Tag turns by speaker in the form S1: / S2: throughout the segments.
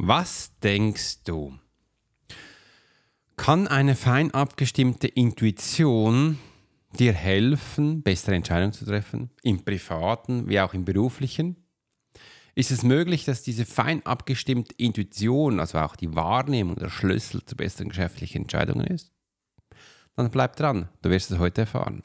S1: Was denkst du? Kann eine fein abgestimmte Intuition dir helfen, bessere Entscheidungen zu treffen, im privaten wie auch im beruflichen? Ist es möglich, dass diese fein abgestimmte Intuition, also auch die Wahrnehmung, der Schlüssel zu besseren geschäftlichen Entscheidungen ist? Dann bleib dran, du wirst es heute erfahren.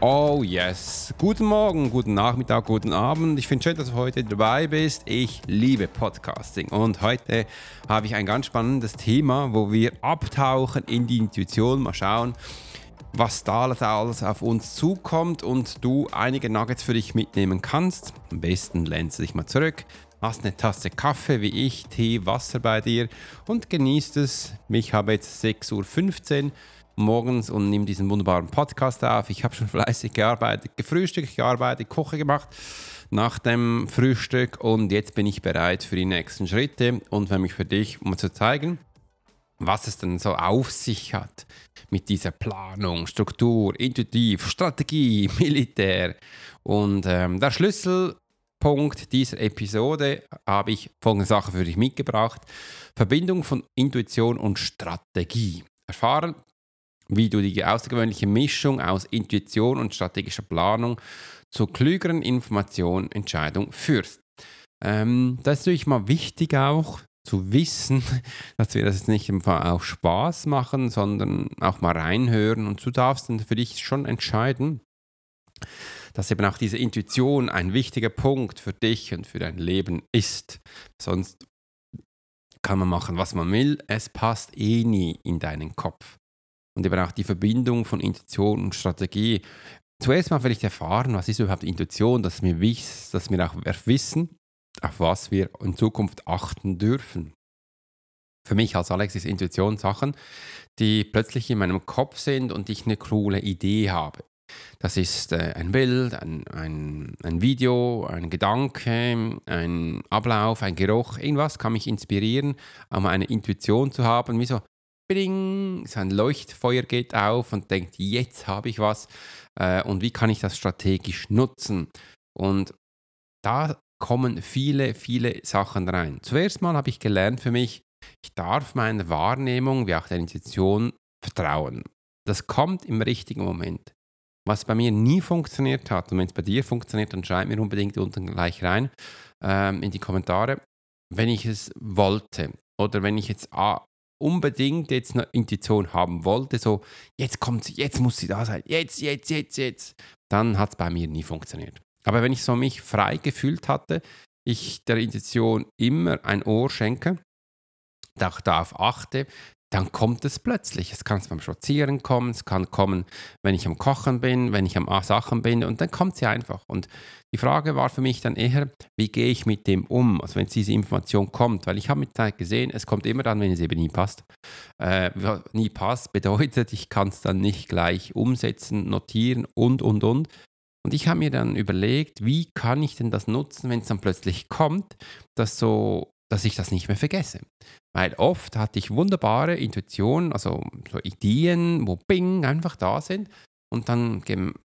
S1: Oh yes. Guten Morgen, guten Nachmittag, guten Abend. Ich finde schön, dass du heute dabei bist. Ich liebe Podcasting und heute habe ich ein ganz spannendes Thema, wo wir abtauchen in die Intuition, mal schauen, was da alles auf uns zukommt und du einige Nuggets für dich mitnehmen kannst. Am besten lehnst du dich mal zurück, hast eine Tasse Kaffee wie ich, Tee, Wasser bei dir und genießt es. Ich habe jetzt 6.15 Uhr morgens und nehme diesen wunderbaren Podcast auf. Ich habe schon fleißig gearbeitet, gefrühstückt, gearbeitet, Koche gemacht nach dem Frühstück und jetzt bin ich bereit für die nächsten Schritte und für mich für dich, um zu zeigen, was es denn so auf sich hat mit dieser Planung, Struktur, Intuitiv, Strategie, Militär. Und ähm, der Schlüsselpunkt dieser Episode habe ich folgende Sache für dich mitgebracht. Verbindung von Intuition und Strategie. Erfahren, wie du die außergewöhnliche Mischung aus Intuition und strategischer Planung zur klügeren Information, Entscheidung führst. Ähm, das ist natürlich mal wichtig auch zu wissen, dass wir das jetzt nicht einfach auf Spaß machen, sondern auch mal reinhören und du darfst dann für dich schon entscheiden, dass eben auch diese Intuition ein wichtiger Punkt für dich und für dein Leben ist. Sonst kann man machen, was man will, es passt eh nie in deinen Kopf und eben auch die Verbindung von Intuition und Strategie. Zuerst mal vielleicht erfahren, was ist überhaupt Intuition, dass wir, dass wir auch wissen, auf was wir in Zukunft achten dürfen. Für mich als Alex ist Intuition Sachen, die plötzlich in meinem Kopf sind und ich eine coole Idee habe. Das ist äh, ein Bild, ein, ein, ein Video, ein Gedanke, ein Ablauf, ein Geruch, irgendwas kann mich inspirieren, um eine Intuition zu haben, wie so, bring, sein Leuchtfeuer geht auf und denkt, jetzt habe ich was äh, und wie kann ich das strategisch nutzen? Und da kommen viele, viele Sachen rein. Zuerst mal habe ich gelernt für mich, ich darf meiner Wahrnehmung wie auch der Intuition vertrauen. Das kommt im richtigen Moment. Was bei mir nie funktioniert hat, und wenn es bei dir funktioniert, dann schreib mir unbedingt unten gleich rein ähm, in die Kommentare, wenn ich es wollte oder wenn ich jetzt unbedingt jetzt eine Intuition haben wollte, so jetzt kommt sie, jetzt muss sie da sein, jetzt, jetzt, jetzt, jetzt, dann hat es bei mir nie funktioniert. Aber wenn ich so mich frei gefühlt hatte, ich der Intuition immer ein Ohr schenke, darauf achte, dann kommt es plötzlich. Es kann beim Spazieren kommen, es kann kommen, wenn ich am Kochen bin, wenn ich am Sachen bin und dann kommt sie einfach. Und die Frage war für mich dann eher, wie gehe ich mit dem um, also wenn diese Information kommt, weil ich habe mit Zeit gesehen, es kommt immer dann, wenn es eben nie passt. Äh, nie passt bedeutet, ich kann es dann nicht gleich umsetzen, notieren und, und, und. Und ich habe mir dann überlegt, wie kann ich denn das nutzen, wenn es dann plötzlich kommt, dass so dass ich das nicht mehr vergesse. Weil oft hatte ich wunderbare Intuitionen, also so Ideen, wo Bing einfach da sind und dann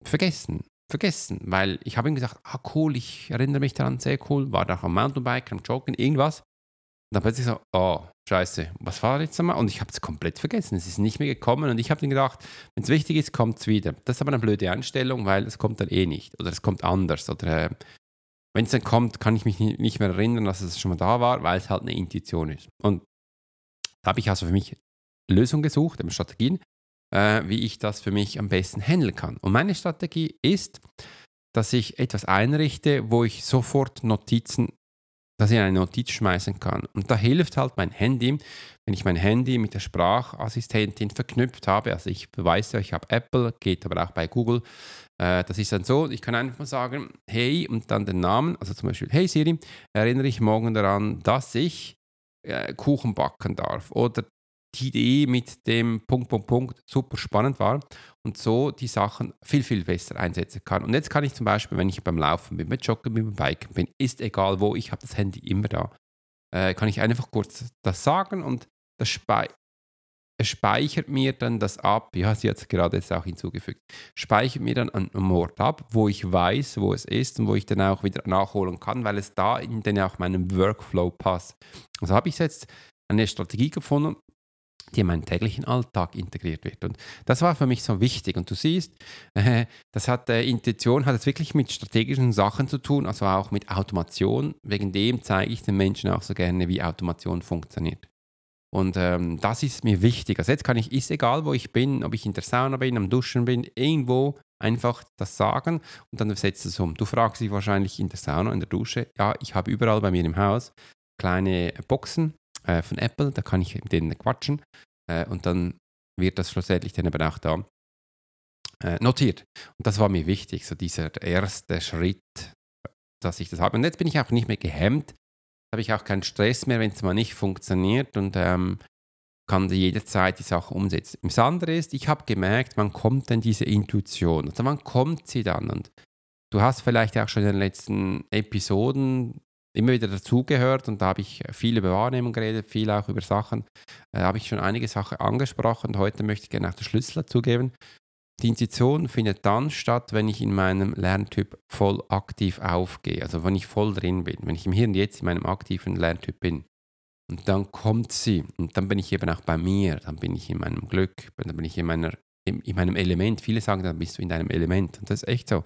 S1: vergessen. Vergessen, weil ich habe ihm gesagt, ah cool, ich erinnere mich daran, sehr cool, war da am Mountainbike, am Joggen, irgendwas. Und dann plötzlich so, oh, scheiße, was war jetzt einmal? Und ich habe es komplett vergessen, es ist nicht mehr gekommen und ich habe dann gedacht, wenn es wichtig ist, kommt es wieder. Das ist aber eine blöde Einstellung, weil es kommt dann eh nicht oder es kommt anders oder äh, wenn es dann kommt, kann ich mich nicht mehr erinnern, dass es schon mal da war, weil es halt eine Intuition ist. Und da habe ich also für mich Lösungen gesucht, Strategien. äh, wie ich das für mich am besten handeln kann. Und meine Strategie ist, dass ich etwas einrichte, wo ich sofort Notizen, dass ich eine Notiz schmeißen kann. Und da hilft halt mein Handy, wenn ich mein Handy mit der Sprachassistentin verknüpft habe. Also ich weiß ja, ich habe Apple, geht aber auch bei Google. Äh, das ist dann so, ich kann einfach mal sagen, hey und dann den Namen, also zum Beispiel, hey Siri, erinnere ich morgen daran, dass ich äh, Kuchen backen darf. Oder die Idee mit dem Punkt, Punkt, Punkt super spannend war und so die Sachen viel, viel besser einsetzen kann. Und jetzt kann ich zum Beispiel, wenn ich beim Laufen bin, beim Joggen bin, beim Biken bin, ist egal wo, ich habe das Handy immer da, äh, kann ich einfach kurz das sagen und das speichert mir dann das ab, ja, sie hat es gerade jetzt auch hinzugefügt, speichert mir dann einen Ort ab, wo ich weiß, wo es ist und wo ich dann auch wieder nachholen kann, weil es da in den auch meinem Workflow passt. Also habe ich jetzt eine Strategie gefunden, die in meinen täglichen Alltag integriert wird. Und das war für mich so wichtig. Und du siehst, äh, das hat äh, Intuition, hat es wirklich mit strategischen Sachen zu tun, also auch mit Automation. Wegen dem zeige ich den Menschen auch so gerne, wie Automation funktioniert. Und ähm, das ist mir wichtig. Also jetzt kann ich, ist egal, wo ich bin, ob ich in der Sauna bin, am Duschen bin, irgendwo einfach das sagen und dann setzt es um. Du fragst dich wahrscheinlich in der Sauna, in der Dusche, ja, ich habe überall bei mir im Haus kleine Boxen äh, von Apple, da kann ich mit denen quatschen äh, und dann wird das schlussendlich dann aber auch da äh, notiert. Und das war mir wichtig, so dieser erste Schritt, dass ich das habe. Und jetzt bin ich auch nicht mehr gehemmt, habe ich auch keinen Stress mehr, wenn es mal nicht funktioniert und ähm, kann jederzeit die Sache umsetzen. Das andere ist, ich habe gemerkt, man kommt dann diese Intuition, also man kommt sie dann und du hast vielleicht auch schon in den letzten Episoden immer wieder dazugehört und da habe ich viel über Wahrnehmung geredet, viel auch über Sachen, äh, habe ich schon einige Sachen angesprochen und heute möchte ich gerne auch den Schlüssel dazugeben. Die Intuition findet dann statt, wenn ich in meinem Lerntyp voll aktiv aufgehe, also wenn ich voll drin bin, wenn ich im Hier und Jetzt in meinem aktiven Lerntyp bin. Und dann kommt sie und dann bin ich eben auch bei mir, dann bin ich in meinem Glück, dann bin ich in, meiner, in, in meinem Element. Viele sagen, dann bist du in deinem Element und das ist echt so.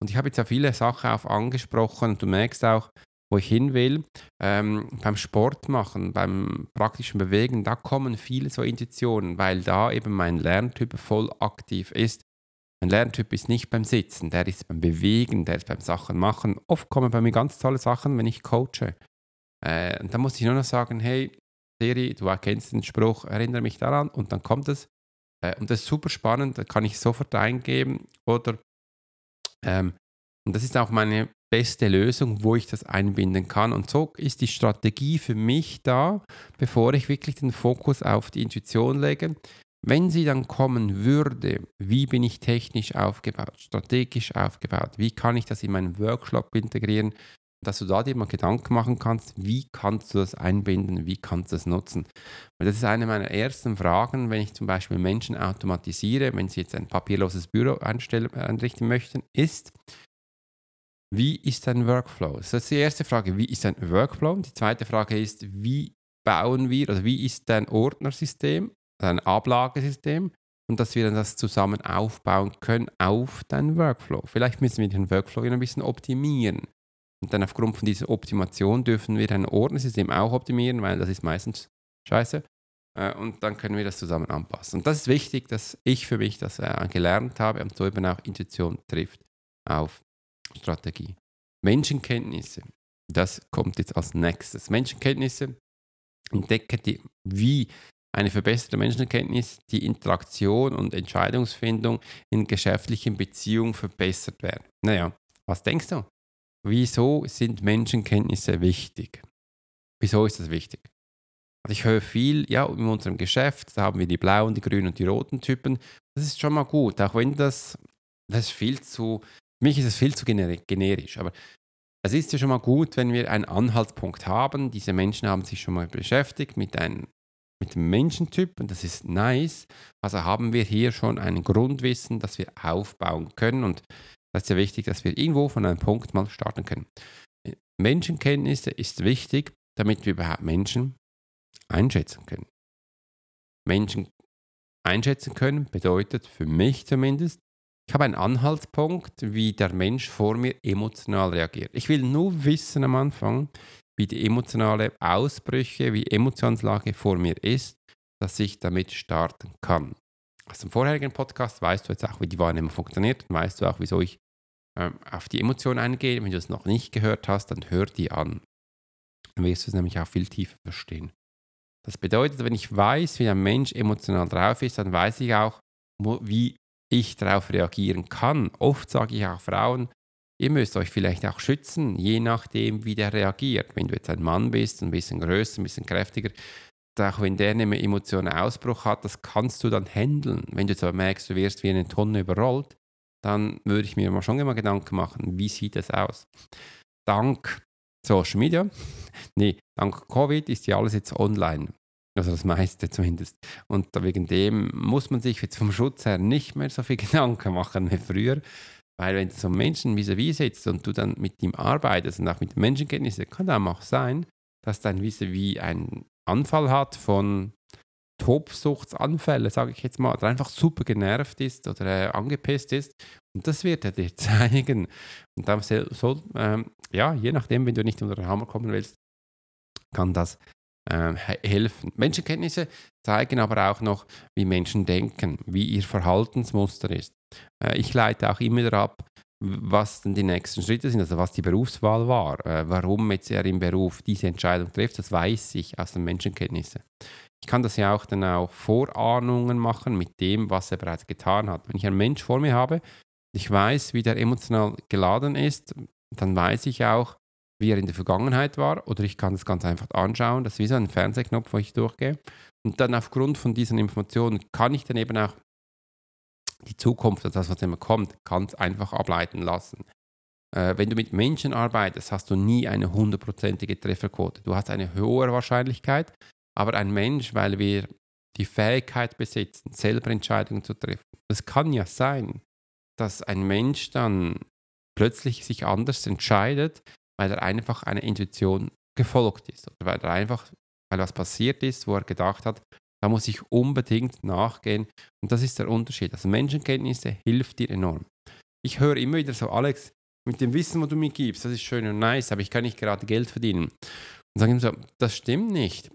S1: Und ich habe jetzt ja viele Sachen auch angesprochen und du merkst auch, wo ich hin will, ähm, beim Sport machen, beim praktischen Bewegen, da kommen viele so Intuitionen, weil da eben mein Lerntyp voll aktiv ist. Mein Lerntyp ist nicht beim Sitzen, der ist beim Bewegen, der ist beim Sachen machen. Oft kommen bei mir ganz tolle Sachen, wenn ich coache. Äh, und da muss ich nur noch sagen, hey, Siri, du erkennst den Spruch, erinnere mich daran und dann kommt es. Äh, und das ist super spannend, da kann ich sofort eingeben oder ähm, und das ist auch meine beste Lösung, wo ich das einbinden kann. Und so ist die Strategie für mich da, bevor ich wirklich den Fokus auf die Intuition lege. Wenn sie dann kommen würde, wie bin ich technisch aufgebaut, strategisch aufgebaut, wie kann ich das in meinen Workshop integrieren, dass du da dir mal Gedanken machen kannst, wie kannst du das einbinden, wie kannst du das nutzen. Weil das ist eine meiner ersten Fragen, wenn ich zum Beispiel Menschen automatisiere, wenn sie jetzt ein papierloses Büro einrichten möchten, ist, wie ist dein Workflow? Das ist die erste Frage, wie ist dein Workflow? Die zweite Frage ist, wie bauen wir, also wie ist dein Ordnersystem, dein Ablagesystem und dass wir dann das zusammen aufbauen können auf deinen Workflow. Vielleicht müssen wir den Workflow ein bisschen optimieren. Und dann aufgrund von dieser Optimation dürfen wir dein Ordnersystem auch optimieren, weil das ist meistens scheiße. Äh, und dann können wir das zusammen anpassen. Und das ist wichtig, dass ich für mich das äh, gelernt habe und so eben auch Intuition trifft auf Strategie. Menschenkenntnisse, das kommt jetzt als nächstes. Menschenkenntnisse, entdecke die, wie eine verbesserte Menschenkenntnis die Interaktion und Entscheidungsfindung in geschäftlichen Beziehungen verbessert werden. Naja, was denkst du? Wieso sind Menschenkenntnisse wichtig? Wieso ist das wichtig? Also ich höre viel, ja, in unserem Geschäft, da haben wir die blauen, die grünen und die roten Typen. Das ist schon mal gut, auch wenn das, das viel zu mich ist es viel zu generisch, aber es ist ja schon mal gut, wenn wir einen Anhaltspunkt haben. Diese Menschen haben sich schon mal beschäftigt mit, einem, mit dem Menschentyp und das ist nice. Also haben wir hier schon ein Grundwissen, das wir aufbauen können und das ist ja wichtig, dass wir irgendwo von einem Punkt mal starten können. Menschenkenntnisse ist wichtig, damit wir überhaupt Menschen einschätzen können. Menschen einschätzen können bedeutet für mich zumindest, ich habe einen Anhaltspunkt, wie der Mensch vor mir emotional reagiert. Ich will nur wissen am Anfang, wie die emotionale Ausbrüche, wie Emotionslage vor mir ist, dass ich damit starten kann. aus dem vorherigen Podcast weißt du jetzt auch, wie die Wahrnehmung funktioniert. Dann weißt du auch, wieso ich ähm, auf die Emotionen eingehe. Wenn du es noch nicht gehört hast, dann hör die an. Dann wirst du es nämlich auch viel tiefer verstehen. Das bedeutet, wenn ich weiß, wie ein Mensch emotional drauf ist, dann weiß ich auch, wie ich darauf reagieren kann. Oft sage ich auch Frauen, ihr müsst euch vielleicht auch schützen, je nachdem, wie der reagiert. Wenn du jetzt ein Mann bist, ein bisschen größer, ein bisschen kräftiger, auch wenn der eine emotionalen Ausbruch hat, das kannst du dann handeln. Wenn du jetzt aber merkst, du wirst wie eine Tonne überrollt, dann würde ich mir mal schon immer Gedanken machen, wie sieht es aus? Dank Social Media, nee, dank Covid ist ja alles jetzt online. Also das meiste zumindest. Und wegen dem muss man sich jetzt vom Schutz her nicht mehr so viel Gedanken machen wie früher. Weil wenn du so Menschen vis-à-vis sitzt und du dann mit ihm arbeitest und auch mit Menschenkenntnissen, kann dann auch sein, dass dein vis-à-vis einen Anfall hat von Tobsuchtsanfälle, sage ich jetzt mal, oder einfach super genervt ist oder äh, angepisst ist. Und das wird er dir zeigen. Und dann soll, ähm, ja, je nachdem, wenn du nicht unter den Hammer kommen willst, kann das äh, helfen. Menschenkenntnisse zeigen aber auch noch, wie Menschen denken, wie ihr Verhaltensmuster ist. Äh, ich leite auch immer ab, was denn die nächsten Schritte sind, also was die Berufswahl war, äh, warum jetzt er im Beruf diese Entscheidung trifft, das weiß ich aus den Menschenkenntnissen. Ich kann das ja auch dann auch Vorahnungen machen mit dem, was er bereits getan hat. Wenn ich einen Mensch vor mir habe, ich weiß, wie der emotional geladen ist, dann weiß ich auch, wie er in der Vergangenheit war, oder ich kann es ganz einfach anschauen. Das ist wie so ein Fernsehknopf, wo ich durchgehe. Und dann aufgrund von diesen Informationen kann ich dann eben auch die Zukunft, also das, was immer kommt, ganz einfach ableiten lassen. Äh, wenn du mit Menschen arbeitest, hast du nie eine hundertprozentige Trefferquote. Du hast eine höhere Wahrscheinlichkeit, aber ein Mensch, weil wir die Fähigkeit besitzen, selber Entscheidungen zu treffen. Es kann ja sein, dass ein Mensch dann plötzlich sich anders entscheidet, weil er einfach einer Intuition gefolgt ist oder weil er einfach, weil was passiert ist, wo er gedacht hat, da muss ich unbedingt nachgehen. Und das ist der Unterschied. Also Menschenkenntnisse hilft dir enorm. Ich höre immer wieder so, Alex, mit dem Wissen, was du mir gibst, das ist schön und nice, aber ich kann nicht gerade Geld verdienen. Und sage ihm so, das stimmt nicht.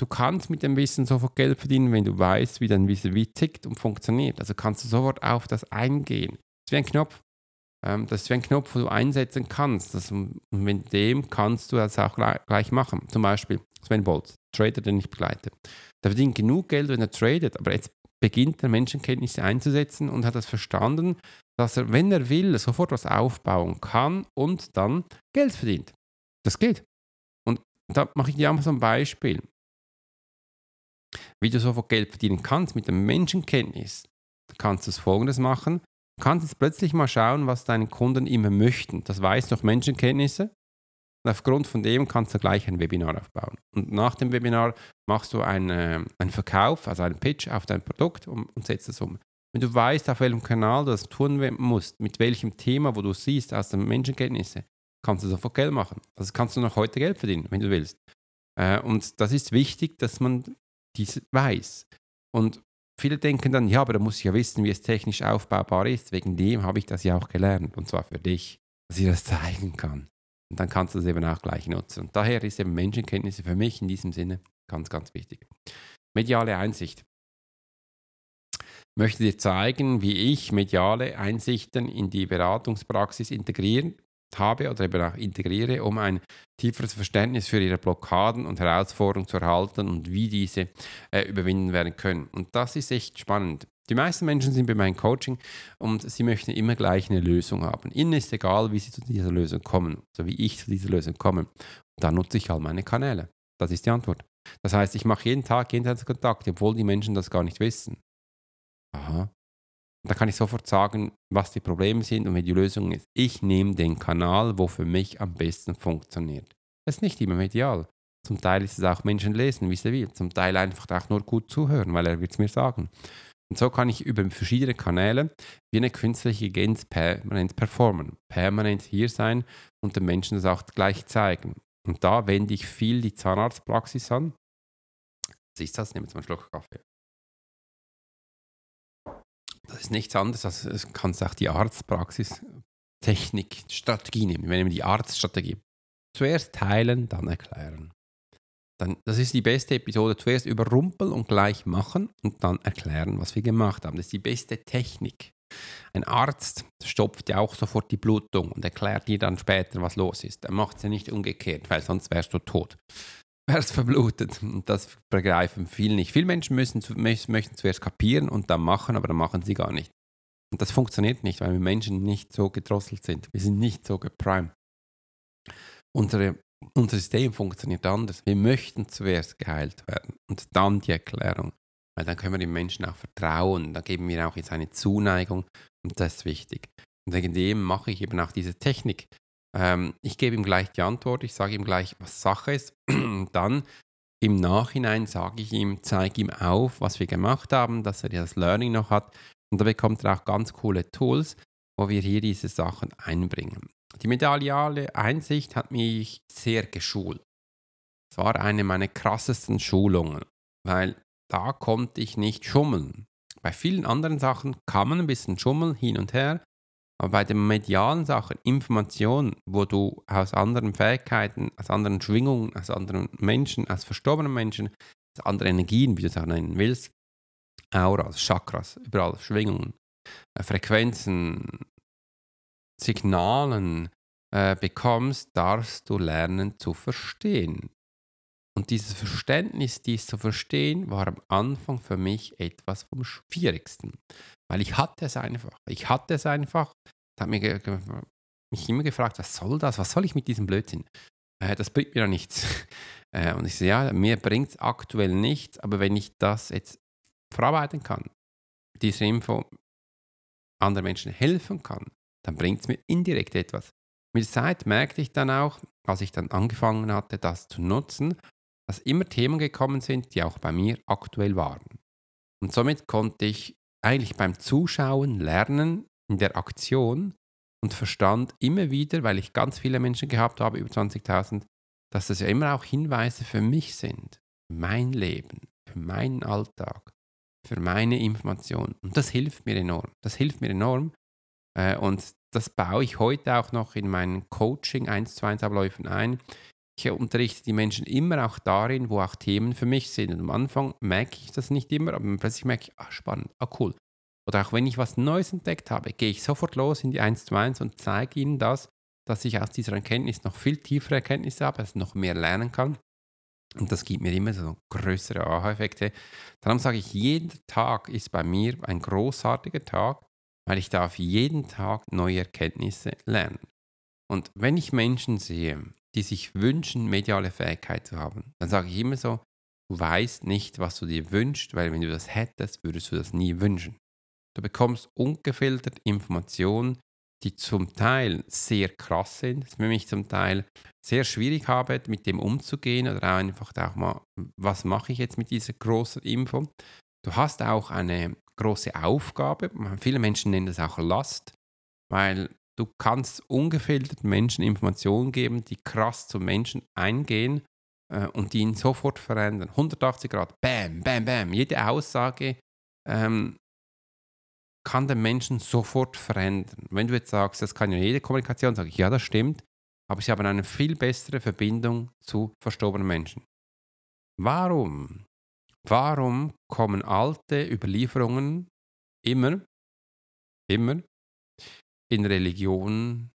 S1: Du kannst mit dem Wissen sofort Geld verdienen, wenn du weißt, wie dein Wissen wie tickt und funktioniert. Also kannst du sofort auf das eingehen. Das ist wie ein Knopf. Ähm, das ist wie ein Knopf, wo du einsetzen kannst. Das, und mit dem kannst du das auch gleich machen. Zum Beispiel Sven Bolt, Trader, den ich begleite. Der verdient genug Geld, wenn er tradet, aber jetzt beginnt er Menschenkenntnisse einzusetzen und hat das verstanden, dass er, wenn er will, sofort was aufbauen kann und dann Geld verdient. Das geht. Und da mache ich dir mal so ein Beispiel wie du sofort Geld verdienen kannst mit der Menschenkenntnis, kannst du es folgendes machen. Kannst jetzt plötzlich mal schauen, was deine Kunden immer möchten. Das weißt du durch Menschenkenntnisse. Und aufgrund von dem kannst du gleich ein Webinar aufbauen. Und nach dem Webinar machst du einen, äh, einen Verkauf, also einen Pitch auf dein Produkt und, und setzt es um. Wenn du weißt, auf welchem Kanal du das tun musst, mit welchem Thema, wo du siehst aus den Menschenkenntnissen, kannst du sofort Geld machen. Also kannst du noch heute Geld verdienen, wenn du willst. Äh, und das ist wichtig, dass man dies weiß. Und viele denken dann, ja, aber da muss ich ja wissen, wie es technisch aufbaubar ist. Wegen dem habe ich das ja auch gelernt. Und zwar für dich, dass ich das zeigen kann. Und dann kannst du das eben auch gleich nutzen. Und daher ist eben Menschenkenntnisse für mich in diesem Sinne ganz, ganz wichtig. Mediale Einsicht. Ich möchte dir zeigen, wie ich mediale Einsichten in die Beratungspraxis integrieren habe oder eben auch integriere, um ein tieferes Verständnis für ihre Blockaden und Herausforderungen zu erhalten und wie diese äh, überwinden werden können. Und das ist echt spannend. Die meisten Menschen sind bei meinem Coaching und sie möchten immer gleich eine Lösung haben. Ihnen ist egal, wie sie zu dieser Lösung kommen, so wie ich zu dieser Lösung komme. Und da nutze ich halt meine Kanäle. Das ist die Antwort. Das heißt, ich mache jeden Tag Kontakt, obwohl die Menschen das gar nicht wissen. Aha, da kann ich sofort sagen, was die Probleme sind und wie die Lösung ist. Ich nehme den Kanal, wo für mich am besten funktioniert. Das ist nicht immer medial. Zum Teil ist es auch Menschen lesen, wie sie will. Zum Teil einfach auch nur gut zuhören, weil er wird es mir sagen. Und so kann ich über verschiedene Kanäle wie eine künstliche Intelligenz permanent performen, permanent hier sein und den Menschen das auch gleich zeigen. Und da wende ich viel die Zahnarztpraxis an. Was ist das? Nehmen wir mal einen Schluck Kaffee. Das ist nichts anderes, als es kannst auch die Arztpraxis, Technik, Strategie nehmen. Wir nehmen die Arztstrategie. Zuerst teilen, dann erklären. dann, das ist die beste Episode. Zuerst überrumpeln und gleich machen und dann erklären, was wir gemacht haben. Das ist die beste Technik. Ein Arzt stopft ja auch sofort die Blutung und erklärt dir dann später, was los ist. Er macht es ja nicht umgekehrt, weil sonst wärst du tot. Wärst verblutet. Und das begreifen viele nicht. Viele Menschen müssen, möchten zuerst kapieren und dann machen, aber dann machen sie gar nicht. Und das funktioniert nicht, weil wir Menschen nicht so gedrosselt sind. Wir sind nicht so geprimed. Unsere, unser System funktioniert anders. Wir möchten zuerst geheilt werden und dann die Erklärung. Weil dann können wir dem Menschen auch vertrauen. Da geben wir auch jetzt eine Zuneigung und das ist wichtig. Und wegen dem mache ich eben auch diese Technik. Ähm, ich gebe ihm gleich die Antwort, ich sage ihm gleich, was Sache ist. dann im Nachhinein sage ich ihm, zeige ihm auf, was wir gemacht haben, dass er das Learning noch hat. Und da bekommt er auch ganz coole Tools, wo wir hier diese Sachen einbringen. Die mediale Einsicht hat mich sehr geschult. Es war eine meiner krassesten Schulungen, weil da konnte ich nicht schummeln. Bei vielen anderen Sachen kann man ein bisschen schummeln, hin und her, aber bei den medialen Sachen, Informationen, wo du aus anderen Fähigkeiten, aus anderen Schwingungen, aus anderen Menschen, aus verstorbenen Menschen, aus anderen Energien, wie du es auch nennen willst, Auras, Chakras, überall Schwingungen, äh, Frequenzen, Signalen äh, bekommst, darfst du lernen zu verstehen. Und dieses Verständnis, dies zu verstehen, war am Anfang für mich etwas vom Schwierigsten. Weil ich hatte es einfach. Ich hatte es einfach. Ich habe mich immer gefragt, was soll das? Was soll ich mit diesem Blödsinn? Äh, das bringt mir ja nichts. Äh, und ich so, ja, mir bringt es aktuell nichts, aber wenn ich das jetzt verarbeiten kann, diese Info anderen Menschen helfen kann, dann bringt es mir indirekt etwas. Mit der Zeit merkte ich dann auch, als ich dann angefangen hatte, das zu nutzen, dass immer Themen gekommen sind, die auch bei mir aktuell waren. Und somit konnte ich eigentlich beim Zuschauen lernen in der Aktion und verstand immer wieder, weil ich ganz viele Menschen gehabt habe, über 20.000, dass das ja immer auch Hinweise für mich sind, für mein Leben, für meinen Alltag, für meine Information. Und das hilft mir enorm. Das hilft mir enorm. Äh, und das baue ich heute auch noch in meinen Coaching 1 zu 1 Abläufen ein. Ich unterrichte die Menschen immer auch darin, wo auch Themen für mich sind. Und am Anfang merke ich das nicht immer, aber plötzlich merke ich, ah, spannend, ah, cool. Oder auch wenn ich was Neues entdeckt habe, gehe ich sofort los in die 1 zu 1 und zeige ihnen das, dass ich aus dieser Erkenntnis noch viel tiefere Erkenntnisse habe, ich noch mehr lernen kann. Und das gibt mir immer so größere Aha-Effekte. Darum sage ich, jeder Tag ist bei mir ein großartiger Tag, weil ich darf jeden Tag neue Erkenntnisse lernen. Und wenn ich Menschen sehe, die sich wünschen, mediale Fähigkeit zu haben, dann sage ich immer so, du weißt nicht, was du dir wünschst, weil wenn du das hättest, würdest du das nie wünschen. Du bekommst ungefiltert Informationen, die zum Teil sehr krass sind, für mich zum Teil sehr schwierig habe, mit dem umzugehen oder einfach auch mal, was mache ich jetzt mit dieser großen Info. Du hast auch eine große Aufgabe, viele Menschen nennen das auch Last, weil du kannst ungefiltert Menschen Informationen geben, die krass zum Menschen eingehen äh, und die ihn sofort verändern. 180 Grad, bam, bam, bam. Jede Aussage ähm, kann den Menschen sofort verändern. Wenn du jetzt sagst, das kann ja jede Kommunikation, sage ich, ja, das stimmt, aber sie haben eine viel bessere Verbindung zu verstorbenen Menschen. Warum? Warum kommen alte Überlieferungen immer, immer in Religionen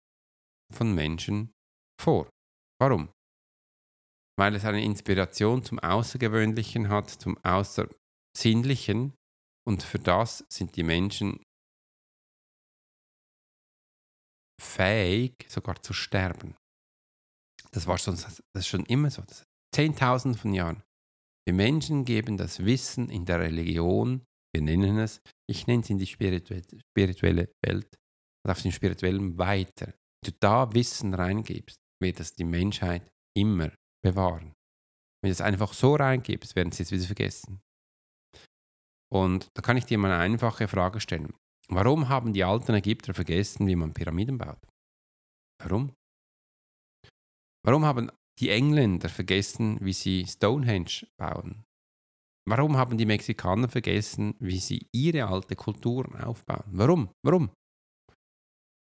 S1: von Menschen vor? Warum? Weil es eine Inspiration zum Außergewöhnlichen hat, zum Außersinnlichen und für das sind die Menschen fähig, sogar zu sterben. Das war schon, das ist schon immer so. Zehntausende von Jahren. Wir Menschen geben das Wissen in der Religion, wir nennen es, ich nenne es in die spirituelle Welt, auf den spirituellen weiter. Wenn du da Wissen reingibst, wird das die Menschheit immer bewahren. Wenn du es einfach so reingibst, werden sie es wieder vergessen. Und da kann ich dir mal eine einfache Frage stellen. Warum haben die alten Ägypter vergessen, wie man Pyramiden baut? Warum? Warum haben die Engländer vergessen, wie sie Stonehenge bauen? Warum haben die Mexikaner vergessen, wie sie ihre alte Kulturen aufbauen? Warum? Warum?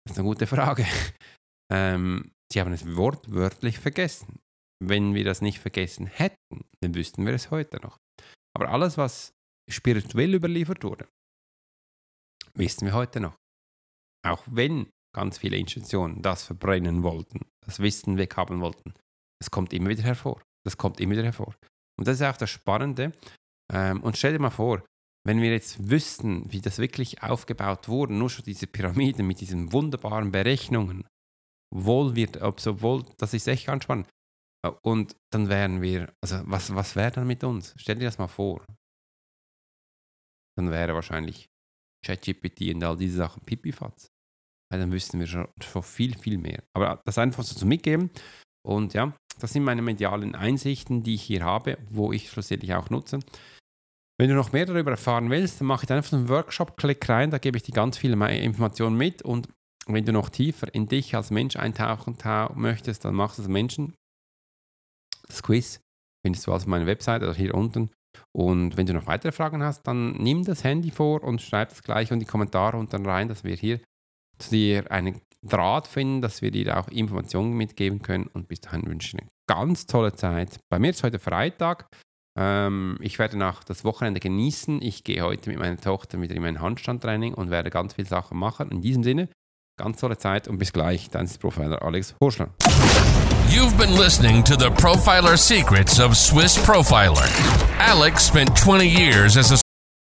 S1: Das ist eine gute Frage. Ähm, sie haben es wortwörtlich vergessen. wenn wir das nicht vergessen hätten, dann wüssten wir es heute noch. Aber alles, was spirituell überliefert wurde, wissen wir heute noch. Auch wenn ganz viele Institutionen das verbrennen wollten, das Wissen weghaben wollten, es kommt immer wieder hervor. Das kommt immer wieder hervor. Und das ist auch das Spannende. Ähm, und stell dir mal vor, wenn wir jetzt wüssten, wie das wirklich aufgebaut wurde, nur schon diese Pyramiden mit diesen wunderbaren Berechnungen, wohl wird, obwohl, das ist echt ganz spannend. Und dann wären wir, also was, was wäre dann mit uns? Stell dir das mal vor. Dann wäre wahrscheinlich ChatGPT und all diese Sachen pipifatz. Weil dann wüssten wir schon, schon viel, viel mehr. Aber das einfach so zu mitgeben. Und ja, das sind meine medialen Einsichten, die ich hier habe, wo ich schlussendlich auch nutze. Wenn du noch mehr darüber erfahren willst, dann mache ich einfach einen Workshop, klick rein, da gebe ich dir ganz viele Informationen mit und wenn du noch tiefer in dich als Mensch eintauchen möchtest, dann machst du das Menschen. Das Quiz findest du also auf meiner Website oder hier unten. Und wenn du noch weitere Fragen hast, dann nimm das Handy vor und schreib das gleich in die Kommentare unten rein, dass wir hier zu dir einen Draht finden, dass wir dir auch Informationen mitgeben können. Und bis dahin wünsche ich eine ganz tolle Zeit. Bei mir ist heute Freitag. Ähm, ich werde nach das Wochenende genießen. Ich gehe heute mit meiner Tochter wieder in mein Handstandtraining und werde ganz viele Sachen machen. In diesem Sinne, ganz tolle Zeit und bis gleich. Dein Profiler Alex Horschler.
S2: You've been listening to the Profiler Secrets of Swiss Profiler. Alex spent 20 years as a